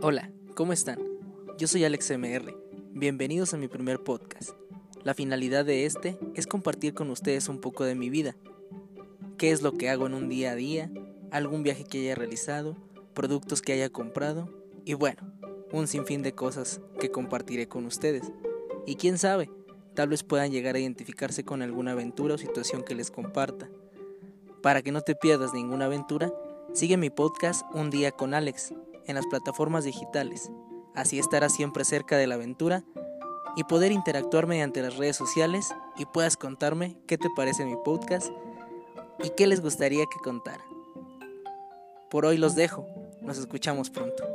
Hola, ¿cómo están? Yo soy Alex MR. Bienvenidos a mi primer podcast. La finalidad de este es compartir con ustedes un poco de mi vida. ¿Qué es lo que hago en un día a día? ¿Algún viaje que haya realizado? ¿Productos que haya comprado? Y bueno, un sinfín de cosas que compartiré con ustedes. Y quién sabe, tal vez puedan llegar a identificarse con alguna aventura o situación que les comparta. Para que no te pierdas ninguna aventura, sigue mi podcast Un día con Alex en las plataformas digitales. Así estarás siempre cerca de la aventura y poder interactuar mediante las redes sociales y puedas contarme qué te parece mi podcast y qué les gustaría que contara. Por hoy los dejo, nos escuchamos pronto.